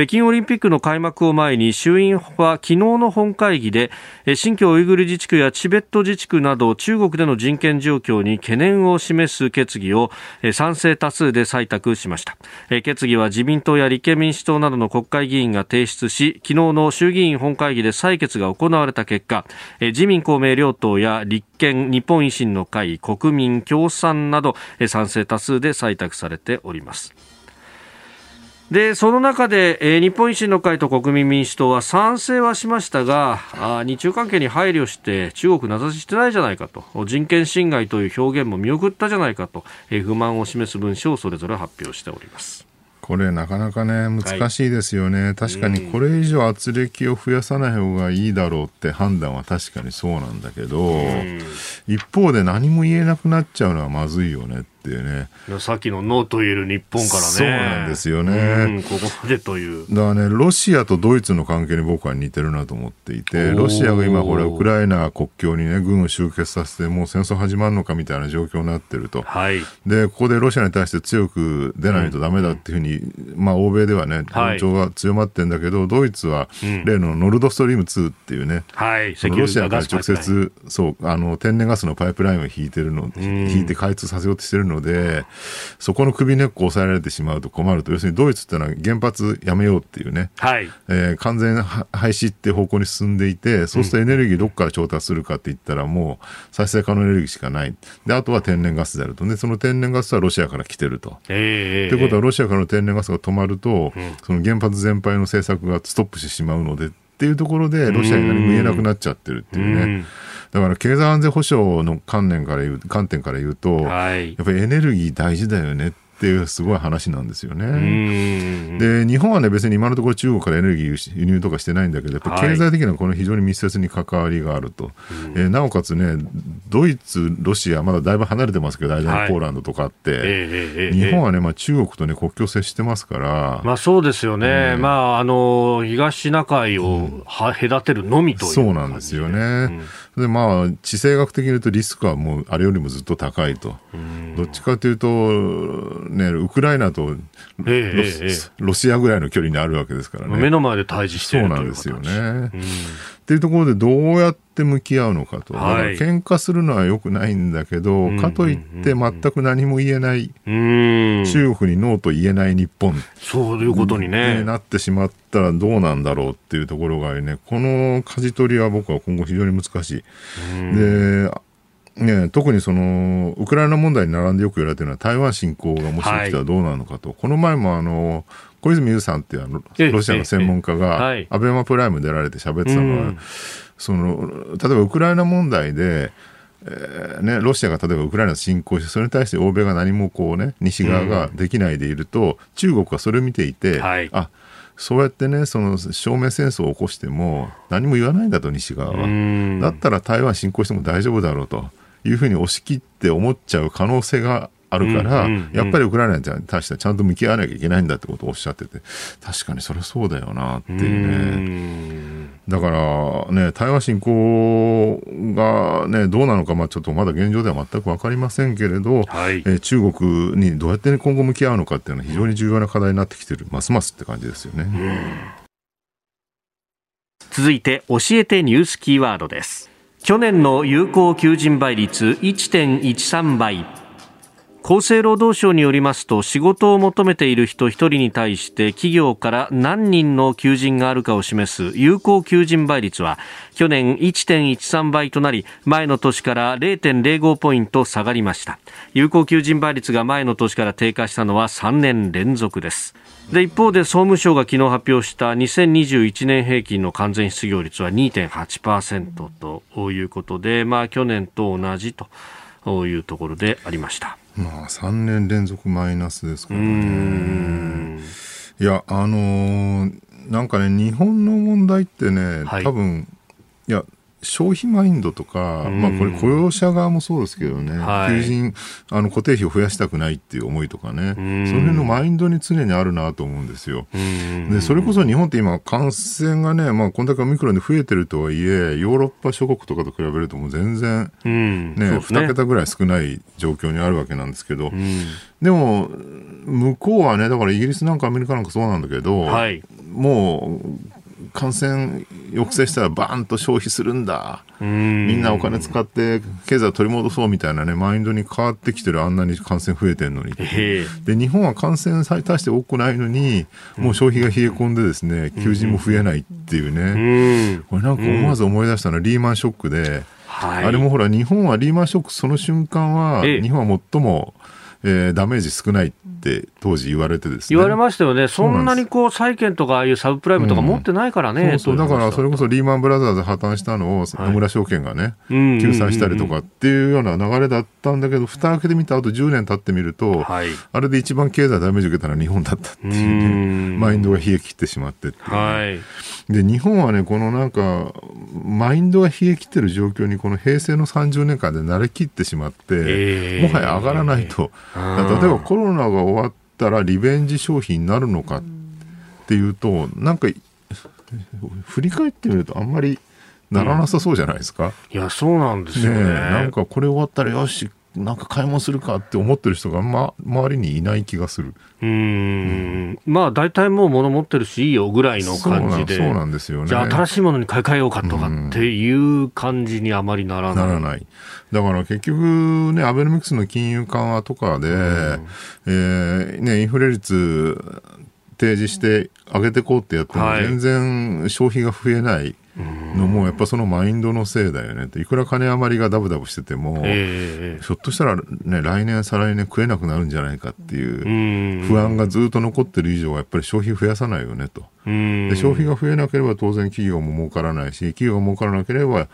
北京オリンピックの開幕を前に衆院は昨日の本会議で新疆ウイグル自治区やチベット自治区など中国での人権状況に懸念を示す決議を賛成多数で採択しました。決議は自民党や立憲民主党などの国会議員が提出し昨日の衆議院本会議で採決が行われた結果自民公明両党や立憲日本維新の会国民共産など賛成多数で採択されております。でその中で、えー、日本維新の会と国民民主党は賛成はしましたがあ日中関係に配慮して中国名指ししてないじゃないかと。人権侵害という表現も見送ったじゃないかと、えー、不満を示す文書をそれぞれ発表しております。これなかなかね難しいですよね、はい、確かにこれ以上圧力を増やさない方がいいだろうって判断は確かにそうなんだけど、一方で何も言えなくなっちゃうのはまずいよね。っていうね。さっきのノーと言える日本からね。そうなんですよね。ここまでという。だからね、ロシアとドイツの関係に僕は似てるなと思っていて、ロシアが今、ほら、ウクライナ国境にね、軍を集結させて、もう戦争始まるのかみたいな状況になってると。はい。で、ここでロシアに対して強く出ないとだめだっていうふうに、うん、まあ、欧米ではね、論調が強まってるんだけど、ドイツは、例のノルドストリーム2っていうね、はい。ロシアから直接、そう、あの、天然ガスのパイプラインを引いてるの、引いて開通させようとしてるので、そこの首根っこを抑えられてしまうと困ると、要するにドイツってのは原発やめようっていうね、はいえー、完全廃止って方向に進んでいて、そうするとエネルギーどこから調達するかって言ったら、もう再生可能エネルギーしかない。で、あとは天然ガスであると。で、その天然ガスはロシアから来てると。えー、ということは、ロシアからの天然ガスが止まると、うん、その原発全廃の政策がストップしてしまうのでっていうところで、ロシアに何も言えなくなっちゃってるっていうね。うだから経済安全保障の観念から言う観点から言うと、はい、やっぱりエネルギー大事だよねっていうすごい話なんですよね。で日本はね別に今のところ中国からエネルギー輸入とかしてないんだけどやっぱ経済的なこの非常に密接に関わりがあると、はい、えー、なおかつねドイツロシアまだだいぶ離れてますけど間にポーランドとかあって、はい、日本はね、まあ、中国とね国境接してますから。まあそうですよね、まああの東シナ海を隔てるのみという、そうなんですよね。うんでまあ地政学的に言うとリスクはもうあれよりもずっと高いと、どっちかというと、ね、ウクライナとロえー、ロシアぐらいの距離にあるわけですからね。目の前で対峙しているそうなんですよね。っていうところでどうやって向き合うのかと、はい、喧嘩するのはよくないんだけど、うん、かといって全く何も言えない、うん、中国にノーと言えない日本。そういうことにね。なってしまったらどうなんだろうっていうところがね。この舵取りは僕は今後非常に難しい。でね、特にそのウクライナ問題に並んでよく言われてるのは台湾侵攻がもし起きたらどうなるのかと、はい、この前もあの小泉悠さんっていうあのロシアの専門家が、アベマプライム出られて喋ってたのは、その例えばウクライナ問題で、えーね、ロシアが例えばウクライナ侵攻してそれに対して欧米が何もこう、ね、西側ができないでいると、中国はそれを見ていて、はい、あそうやってねその正面戦争を起こしても何も言わないんだと西側は。だったら台湾侵攻しても大丈夫だろうというふうに押し切って思っちゃう可能性があるから、やっぱりウクライナに対してはちゃんと向き合わなきゃいけないんだってことをおっしゃってて、確かにそれはそうだよなっていうね。だからね、台湾侵攻がね、どうなのか、まあちょっとまだ現状では全く分かりませんけれど、はい、え中国にどうやって今後向き合うのかっていうのは非常に重要な課題になってきてる、ますますって感じですよね。続いて、教えてニュースキーワードです。去年の有効求人倍率1.13倍。厚生労働省によりますと仕事を求めている人1人に対して企業から何人の求人があるかを示す有効求人倍率は去年1.13倍となり前の年から0.05ポイント下がりました有効求人倍率が前の年から低下したのは3年連続ですで一方で総務省が昨日発表した2021年平均の完全失業率は2.8%ということで、まあ、去年と同じというところでありました。まあ、3年連続マイナスですからね。いや、あのー、なんかね、日本の問題ってね、はい、多分、いや、消費マインドとか、まあこれ雇用者側もそうですけどね、はい、求人、あの固定費を増やしたくないっていう思いとかね、その辺のマインドに常にあるなと思うんですよ。で、それこそ日本って今感染がね、まあこんだけオミクロンで増えてるとはいえ、ヨーロッパ諸国とかと比べるともう全然ね、ね。2桁ぐらい少ない状況にあるわけなんですけど、でも、向こうはね、だからイギリスなんかアメリカなんかそうなんだけど、はい、もう感染抑制したらバーンと消費するんだ。みんなお金使って経済を取り戻そうみたいなねマインドに変わってきてるあんなに感染増えてるのに。で日本は感染されたして多くないのにもう消費が冷え込んでですね求人も増えないっていうね。これなんか思わず思い出したのはリーマンショックで、はい、あれもほら日本はリーマンショックその瞬間は日本は最もえー、ダメージ少ないって当時言われてですね。言われましたよね。そんなにこう債券とかああいうサブプライムとか持ってないからね。うん、そうだからそれこそリーマンブラザーズ破綻したのを野村証券がね、はい、救済したりとかっていうような流れだったんだけど、蓋開けてみた後10年経ってみると、はい、あれで一番経済ダメージ受けたのは日本だったっていうね、マインドが冷え切ってしまってって、ね、はい。で、日本はね、このなんか、マインドが冷え切ってる状況にこの平成の30年間で慣れきってしまって、えー、もはや上がらないと。例えばコロナが終わったらリベンジ消費になるのかっていうとなんか振り返ってみるとあんまりならなさそうじゃないですか？うん、いやそうなんですよね、ね、なんかこれ終わったらよしなんか買い物するかって思ってる人が、ま、周りにいない気がする。うん、まあ大体もう物持ってるしいいよぐらいの感じで。そうなんですよね。じゃあ新しいものに買い替えようかとかっていう感じにあまりならない。ならない。だから結局ね、アベノミクスの金融緩和とかで、えー、ね、インフレ率提示して上げていこうってやっても全然消費が増えない。のもやっぱそのマインドのせいだよねいくら金余りがダブダブしてても、えー、ひょっとしたら、ね、来年再来年食えなくなるんじゃないかっていう不安がずっと残ってる以上はやっぱり消費増やさないよねと。で消費が増えなければ当然企業も儲からないし企業が儲からなければ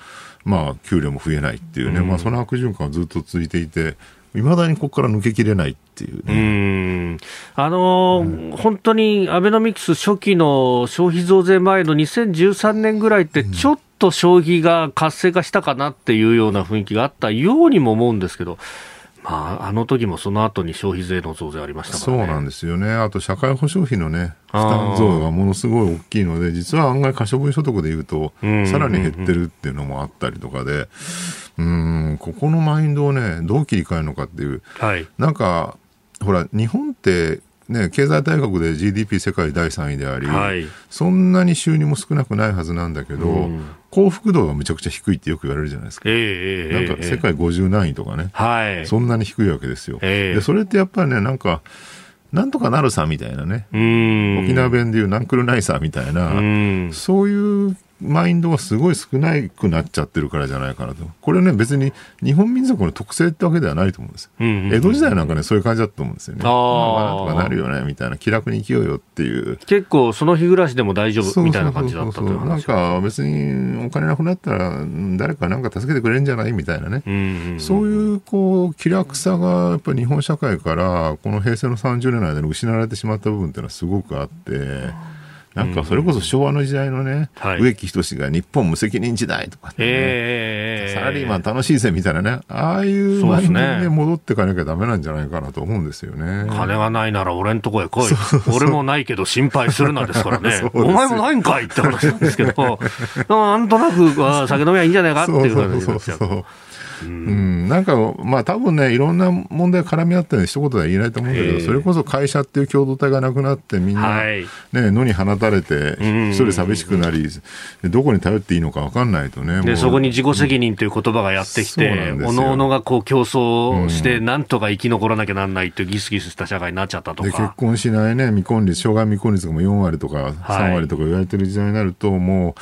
まあ給料も増えないっていうね、まあ、その悪循環はずっと続いていていまだにここから抜けきれないっていうね。うあのーうん、本当にアベノミクス初期の消費増税前の2013年ぐらいって、ちょっと消費が活性化したかなっていうような雰囲気があったようにも思うんですけど。まあ、あの時もその後に消費税の増税ありましたから、ね、そうなんですよね、あと社会保障費のね、負担増がものすごい大きいので、実は案外、可処分所得でいうと、さらに減ってるっていうのもあったりとかで、うん、ここのマインドをね、どう切り替えるのかっていう、はい、なんか、ほら、日本ってね、経済大国で GDP 世界第3位であり、はい、そんなに収入も少なくないはずなんだけど、うん、幸福度がむちゃくちゃ低いってよく言われるじゃないですか。えー、なんか世界50何位とかね、えー、そんなに低いわけですよ。えー、でそれってやっぱりね、なんか、なんとかなるさみたいなね、沖縄弁でいうなんくるないさみたいな、そういうマインドがすごい少なくなっちゃってるからじゃないかなと。これね、別に日本民族の特性ってわけではないと思うんですよ。うんうんうん、江戸時代なんかね、そういう感じだと思うんですよね。ああ、なんとかなるよね、みたいな、気楽に生きようよっていう。結構、その日暮らしでも大丈夫みたいな感じだったというなんか別にお金なくなったら、誰かなんか助けてくれるんじゃないみたいなね。うんうんうん、そういう、こう、気楽さが、やっぱり日本社会から、この平成の30年の間に失われてしまった部分っていうのはすごくあって、なんかそれこそ昭和の時代のね、はい、植木仁が日本無責任時代とかね、えー、サラリーマン楽しいぜみたいなね、ああいうマインドに戻っていかなきゃだめなんじゃないかなと思うんですよね。金がないなら俺んとこへ来い。俺もないけど心配するな ですからね。お前もないんかいって話なんですけど、なんとなく酒飲みはいいんじゃないかっていう感じになっちゃう。うん、なんか、まあ多分ね、いろんな問題絡み合って一言では言えないと思うんだけど、それこそ会社っていう共同体がなくなって、みんな、ね、野に放たれて、一人寂しくなり、どこに頼っていいのか分かんないとね。で、そこに自己責任という言葉がやってきて、おのおのがこう競争して、なんとか生き残らなきゃなんないっていうギスギスした社会になっちゃったとか。結婚しないね、未婚率、障害未婚率がもう4割とか3割とか言われてる時代になると、も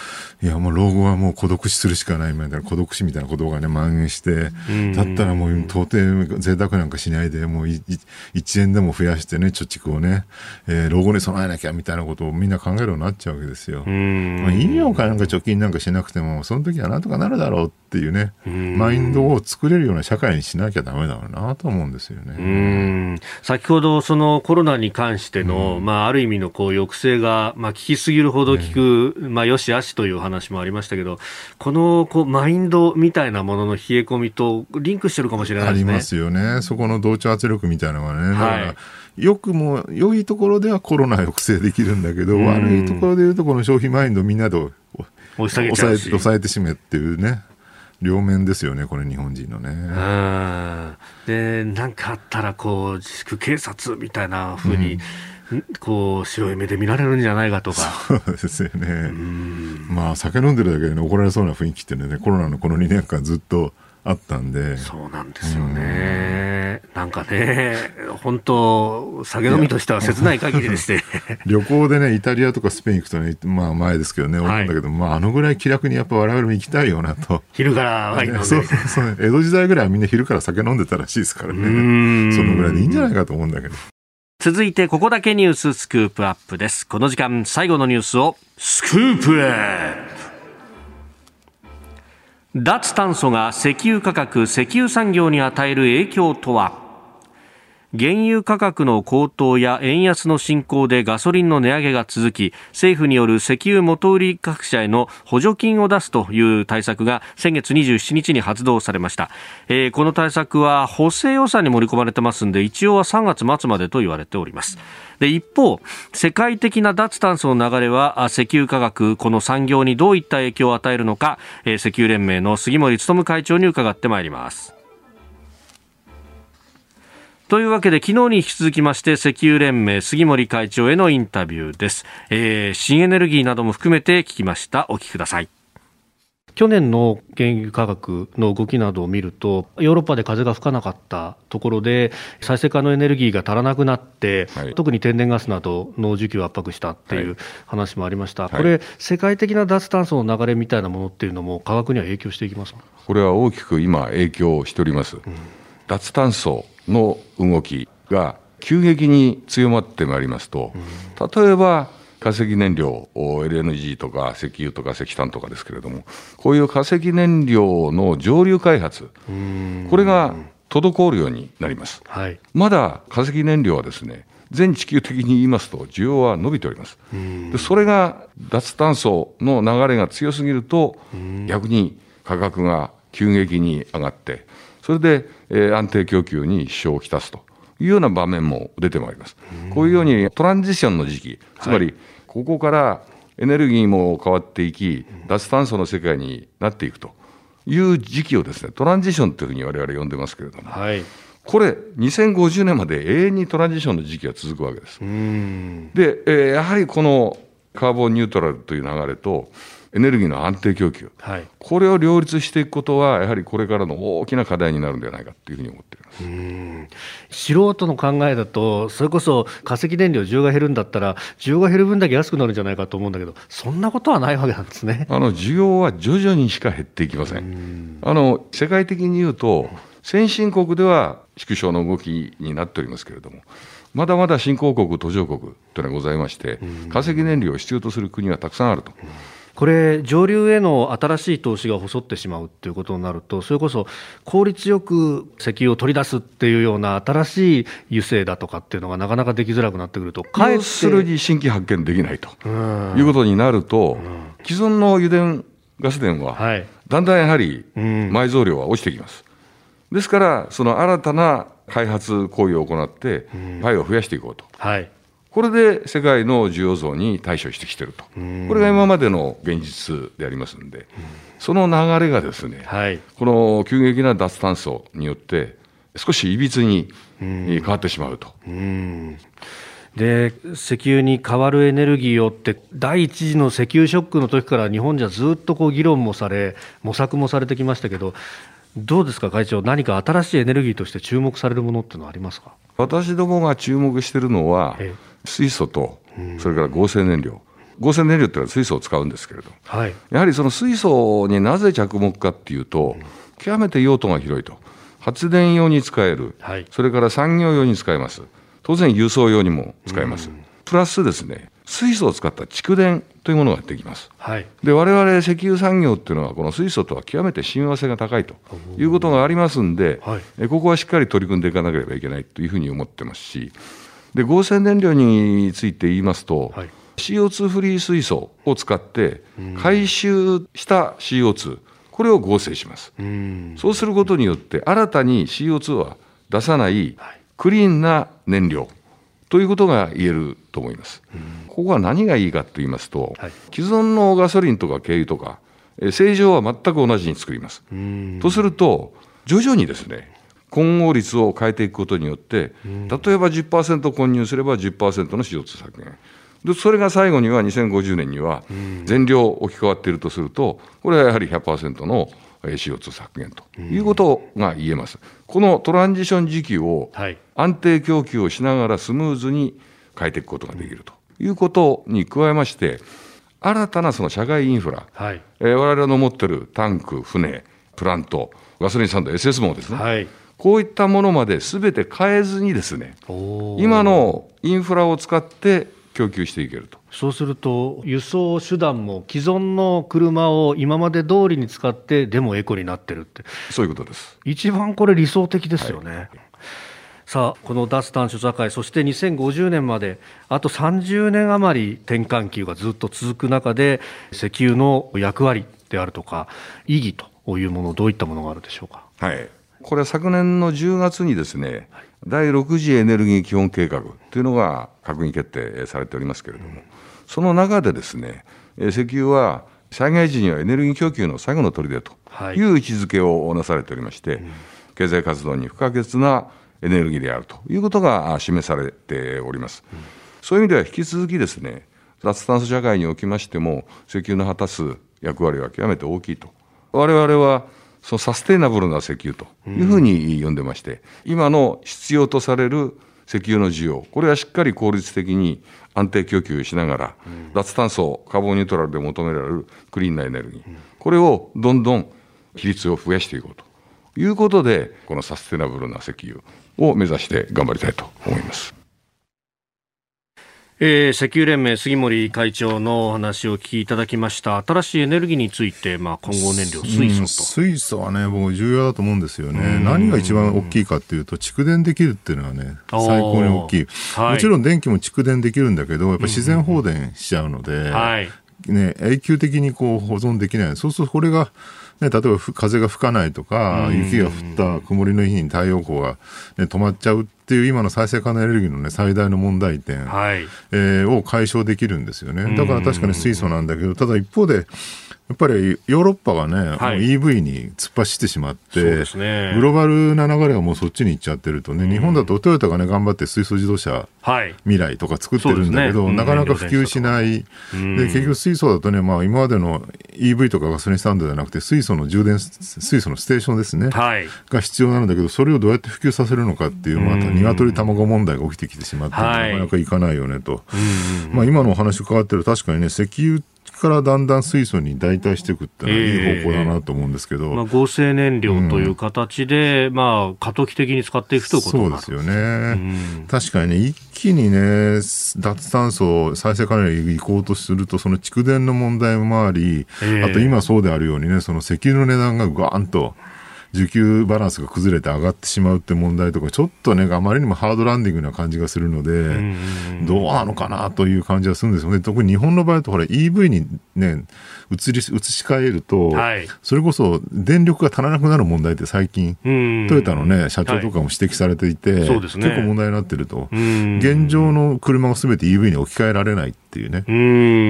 う、いや、もう老後はもう孤独死するしかないみたいな、孤独死みたいな言葉がね、蔓延して、だったらもう到底贅沢なんかしないで、もう1円でも増やしてね、貯蓄をね、えー、老後に備えなきゃみたいなことをみんな考えるようになっちゃうわけですよ。まあ、いいよかなんか貯金なんかしなくても、その時はなんとかなるだろうっていうね、マインドを作れるような社会にしなきゃだめだろうなと思うんですよね。先ほどそのコロナに関しての、まあ、ある意味のこう抑制が、まあ、効きすぎるほど効く、まあ、よしあしという話もありましたけど、このこうマインドみたいなものの冷え込みとリンクしてるかもしれない、ね、ありますよね。そこの同調圧力みたいなのがね。だから、よくも、良いところではコロナ抑制できるんだけど、悪いところでいうと、この消費マインドみんなで抑えて抑えてしめっていうね。両面ですよね、これ、日本人のね。で、なんかあったら、こう、自粛警察みたいなふうに、うん、こう、白い目で見られるんじゃないかとか。そうですよね。まあ、酒飲んでるだけで、ね、怒られそうな雰囲気ってね、コロナのこの2年間ずっとあったんで。そうなんですよね。んなんかね、本当、酒飲みとしては切ない限りでして。旅行でね、イタリアとかスペイン行くとね、まあ前ですけどね、思うんだけど、はい、まああのぐらい気楽にやっぱ我々も行きたいよなと。昼からワイン飲んで、そうそう。江戸時代ぐらいはみんな昼から酒飲んでたらしいですからね。そのぐらいでいいんじゃないかと思うんだけど。続いてここだけニューススクープアップです。この時間最後のニュースをスクープアップ脱炭素が石油価格、石油産業に与える影響とは？原油価格の高騰や円安の進行でガソリンの値上げが続き政府による石油元売り各社への補助金を出すという対策が先月27日に発動されました、えー、この対策は補正予算に盛り込まれてますんで一応は3月末までと言われております。で一方世界的な脱炭素の流れは石油価格この産業にどういった影響を与えるのか、えー、石油連盟の杉森務会長に伺ってまいります。というわけで昨日に引き続きまして石油連盟杉森会長へのインタビューです、えー、新エネルギーなども含めて聞きました。お聞きください。去年の原油価格の動きなどを見ると、ヨーロッパで風が吹かなかったところで、再生可能エネルギーが足らなくなって、はい、特に天然ガスなどの需給を圧迫したっていう話もありました、はい、これ、世界的な脱炭素の流れみたいなものっていうのも、価格には影響していきますこれは大きく今、影響しております。うん、脱炭素の動きが急激に強まってまいりますと、例えば化石燃料、LNG とか石油とか石炭とかですけれども、こういう化石燃料の上流開発、これが滞るようになります。はい、まだ化石燃料はですね、全地球的に言いますと、需要は伸びております。でそれが脱炭素の流れが強すぎると、逆に価格が急激に上がって、それで、えー、安定供給に支障をきたすというような場面も出てまいります。こういうようにトランジションの時期、つまりここからエネルギーも変わっていき、脱炭素の世界になっていくという時期をですね、トランジションというふうに我々呼んでますけれども、はい、これ、2050年まで永遠にトランジションの時期が続くわけです。で、えー、やはりこのカーボンニュートラルという流れと、エネルギーの安定供給、はい、これを両立していくことは、やはりこれからの大きな課題になるんではないかというふうに思っています。素人の考えだと、それこそ化石燃料、需要が減るんだったら、需要が減る分だけ安くなるんじゃないかと思うんだけど、そんなことはないわけなんですね。あの需要は徐々にしか減っていきません。あの世界的に言うと、先進国では縮小の動きになっておりますけれども、まだまだ新興国、途上国というのがございまして、化石燃料を必要とする国はたくさんあると。これ、上流への新しい投資が細ってしまうということになると、それこそ効率よく石油を取り出すっていうような新しい油性だとかっていうのがなかなかできづらくなってくると、要するに新規発見できないということになると、既存の油田ガス田は、はい、だんだんやはり埋蔵量は落ちてきます。ですから、その新たな開発行為を行って、パイを増やしていこうと。はい、これで世界の需要増に対処してきてると、これが今までの現実でありますんで、その流れがですね、はい、この急激な脱炭素によって、少しいびつに変わってしまうと。うで石油に代わるエネルギーをって第一次の石油ショックの時から日本じゃずっとこう議論もされ模索もされてきましたけどどうですか会長何か新しいエネルギーとして注目されるものっていうのはありますか？私どもが注目しているのは水素とそれから合成燃料、合成燃料っていうのは水素を使うんですけれど、はい、やはりその水素になぜ着目かっていうと、極めて用途が広いと。発電用に使える、はい、それから産業用に使えます。当然輸送用にも使えます。プラスですね、水素を使った蓄電というものができます。はい、で我々石油産業っていうのはこの水素とは極めて親和性が高いということがありますんで、はい、ここはしっかり取り組んでいかなければいけないというふうに思ってますし、で合成燃料について言いますと、はい、CO2 フリー水素を使って回収した CO2 これを合成します。そうすることによって新たに CO2 は出さないクリーンな燃料ということが言えると思います。ここは何がいいかと言いますと、はい、既存のガソリンとか軽油とか、正常は全く同じに作ります。とすると、徐々にですね、混合率を変えていくことによって、例えば10%混入すれば10%の CO2 削減。でそれが最後には2050年には全量置き換わっているとすると、これはやはり100%の CO2 削減ということが言えます。このトランジション時期を安定供給をしながらスムーズに変えていくことができるということに加えまして、新たなその社外インフラ、はい、えー、我々の持ってるタンク、船、プラント、ガソリンスタンド、SS もですね、はい、こういったものまですべて変えずにですね、今のインフラを使って供給していけると。そうすると、輸送手段も既存の車を今まで通りに使って、でもエコになってるって、そういうことです。一番これ、理想的ですよね。はいさあこの脱炭素社会そして2050年まであと30年余り転換期がずっと続く中で石油の役割であるとか意義というものどういったものがあるでしょうか？はいこれは昨年の10月にですね、はい、第6次エネルギー基本計画というのが閣議決定されておりますけれども、うん、その中でですね、石油は災害時にはエネルギー供給の最後の砦という位置づけをなされておりまして、はい、経済活動に不可欠なエネルギーであるということが示されております。うん、そういう意味では引き続きですね、脱炭素社会におきましても、石油の果たす役割は極めて大きいと。我々はそのサステイナブルな石油というふうに呼んでまして、今の必要とされる石油の需要、これはしっかり効率的に安定供給しながら、脱炭素、カーボンニュートラルで求められるクリーンなエネルギー、これをどんどん比率を増やしていこうということで、このサステナブルな石油を目指して頑張りたいと思います。えー、石油連盟杉森会長のお話をお聞きいただきました。新しいエネルギーについて、まあ、混合燃料水素と、うん、水素はね僕重要だと思うんですよね。何が一番大きいかっていうと蓄電できるっていうのはね最高に大きい、はい、もちろん電気も蓄電できるんだけどやっぱ自然放電しちゃうので、うんはい、ね、永久的にこう保存できない。そうするとこれがね、例えば風が吹かないとか、雪が降った曇りの日に太陽光が、ね、止まっちゃうっていう今の再生可能エネルギーの、ね、最大の問題点、はい、えー、を解消できるんですよね。だから確かに水素なんだけど、ただ一方で、やっぱりヨーロッパがね、はい、EV に突っ走ってしまって、ね、グローバルな流れがもうそっちに行っちゃってるとね、うん、日本だとトヨタがね、頑張って水素自動車、はい、未来とか作ってるんだけど、ね。なかなか普及しない、うん、で結局水素だとね、まあ、今までの EV とかガソリンスタンドじゃなくて、水素の充電、水素のステーションですね、はい、が必要なんだけど、それをどうやって普及させるのかっていう、また鶏卵問題が起きてきてしまって、なかなかいかないよねと、まあ、今のお話伺ってる確かにね、石油からだんだん水素に代替していくっていい方向だなと思うんですけど、えー、まあ、合成燃料という形で、うん、まあ、過渡期的に使っていくということそうですよね、うん、確かにね、一気にね、脱炭素、再生可能に行こうとすると、その蓄電の問題もあり、えー、あと今そうであるようにね、その石油の値段がガーンと。需給バランスが崩れて上がってしまうって問題とかちょっとねあまりにもハードランディングな感じがするので、どうなのかなという感じがするんですよね。特に日本の場合とほら EV にね移り移し替えると、はい、それこそ電力が足らなくなる問題って最近トヨタのね社長とかも指摘されていて、はい。ね、結構問題になってると。現状の車をすべて EV に置き換えられないっていうね。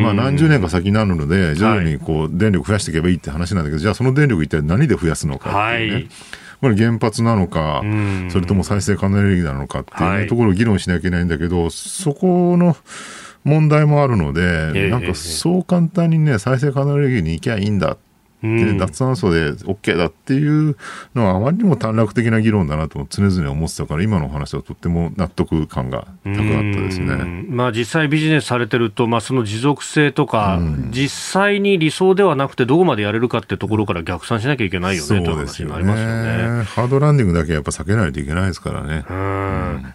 まあ何十年か先になるので徐々にこう電力増やしていけばいいって話なんだけど、じゃあその電力一体何で増やすのかっていうね、はい。これ原発なのか、それとも再生可能エネルギーなのかっていう、ねはい、ところを議論しなきゃいけないんだけど、そこの問題もあるので、なんかそう簡単にね、再生可能エネルギーに行きゃいいんだっで脱炭素で OK だっていうのはあまりにも短絡的な議論だなと常々思ってたから今の話はとっても納得感が高かったですね、まあ、実際ビジネスされてると、まあ、その持続性とか、実際に理想ではなくてどこまでやれるかってところから逆算しなきゃいけないよねという話になりますよね。ハードランディングだけやっぱ避けないといけないですからね。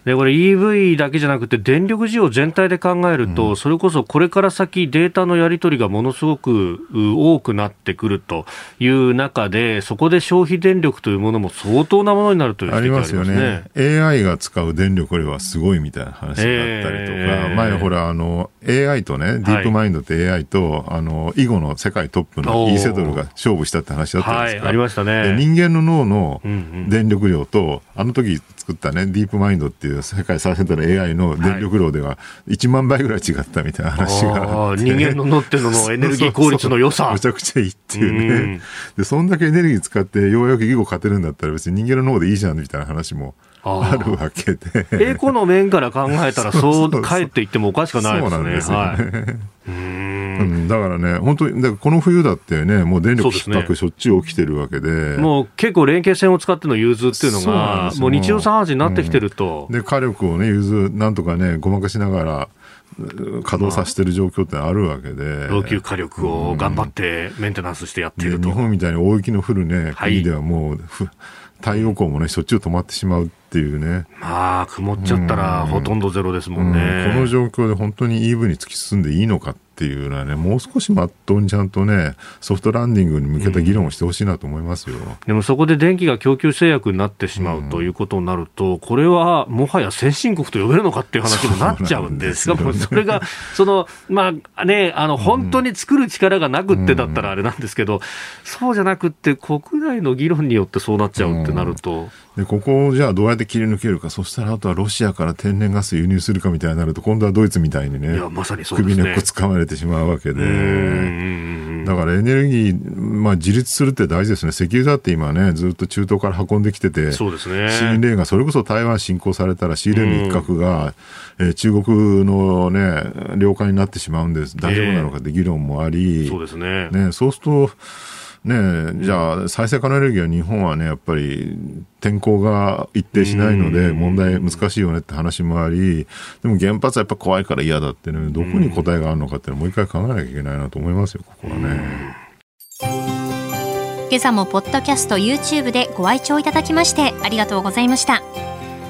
でこれ EV だけじゃなくて電力需要全体で考えると、それこそこれから先データのやり取りがものすごく多くなってくるとという中で、そこで消費電力というものも相当なものになるというありますよね。AI が使う電力量はすごいみたいな話があったりとか、えー、前ほら、あの、AI とね、ディープマインドって AI と、はい、あの、囲碁の世界トップのイーセドルが勝負したって話だったんですか、はい、ありましたね。人間の脳の電力量と、うんうん、あの時作ったね、ディープマインドっていう世界最先端の AI の電力量では1万倍ぐらい違ったみたいな話があって、人間の脳っていうのの エネルギー効率の良さ。めちゃくちゃいいっていうね。で、そんだけエネルギー使ってようやく囲碁勝てるんだったら別に人間の脳でいいじゃんみたいな話もあるわけで。エコの面から考えたらそう帰っていってもおかしくないですね。そうなんですよね。はい うん、だからね、本当に、だからこの冬だってね、もう電力逼迫しょっちゅう起きてるわけで。でもう結構連携線を使っての融通っていうのが、もう日曜3時になってきてると。うん、で、火力をね、融通、なんとかね、ごまかしながら、稼働させてる状況ってあるわけで、老朽火力を頑張ってメンテナンスしてやってると、日本みたいに大雪の降るね、国ではもう、太陽光もね、しょっちゅう止まってしまうっていうね。まあ、曇っちゃったらほとんどゼロですもんね。うん、この状況で本当に EV に突き進んでいいのかっていうのはね、もう少しまっとうにちゃんとね、ソフトランディングに向けた議論をしてほしいなと思いますよ、うん、でもそこで電気が供給制約になってしまうということになると、これはもはや先進国と呼べるのかっていう話になっちゃうんですが、そそれが、その、まあね、あの、本当に作る力がなくってだったらあれなんですけど、そうじゃなくって、国内の議論によってそうなっちゃうってなると。でここをじゃあどうやって切り抜けるか、そしたらあとはロシアから天然ガス輸入するかみたいになると、今度はドイツみたいにね、まさにね。首根っこつかまれてしまうわけで、だからエネルギー、まあ、自立するって大事ですね、石油だって今ね、ずっと中東から運んできてて、そうですね、シーレーンが、それこそ台湾侵攻されたら、シーレーンの一角が、えー、中国のね、領海になってしまうんです、大丈夫なのかって議論もあり、えー、そうですね。ねそうすると、ねじゃあ、再生可能エネルギーは日本はね、やっぱり天候が一定しないので、問題難しいよねって話もあり、でも原発はやっぱ怖いから嫌だってね、どこに答えがあるのかってもう一回考えなきゃいけないなと思いますよ、ここはね。今朝もポッドキャスト YouTube でご愛聴いただきましてありがとうございました。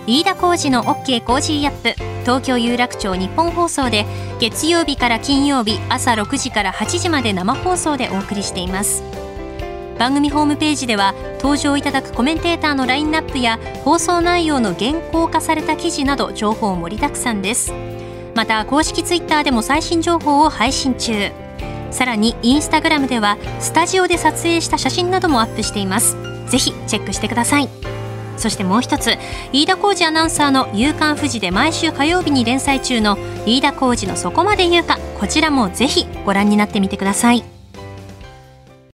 飯田浩二の OK コージーアップ東京有楽町日本放送で月曜日から金曜日朝6時から8時まで生放送でお送りしています。番組ホームページでは登場いただくコメンテーターのラインナップや放送内容の原稿化された記事など情報盛りだくさんです。また公式ツイッターでも最新情報を配信中。さらにインスタグラムではスタジオで撮影した写真などもアップしています。ぜひチェックしてください。そしてもう一つ飯田浩二アナウンサーの「夕刊富士」で毎週火曜日に連載中の飯田浩二のそこまで言うか。こちらもぜひご覧になってみてください。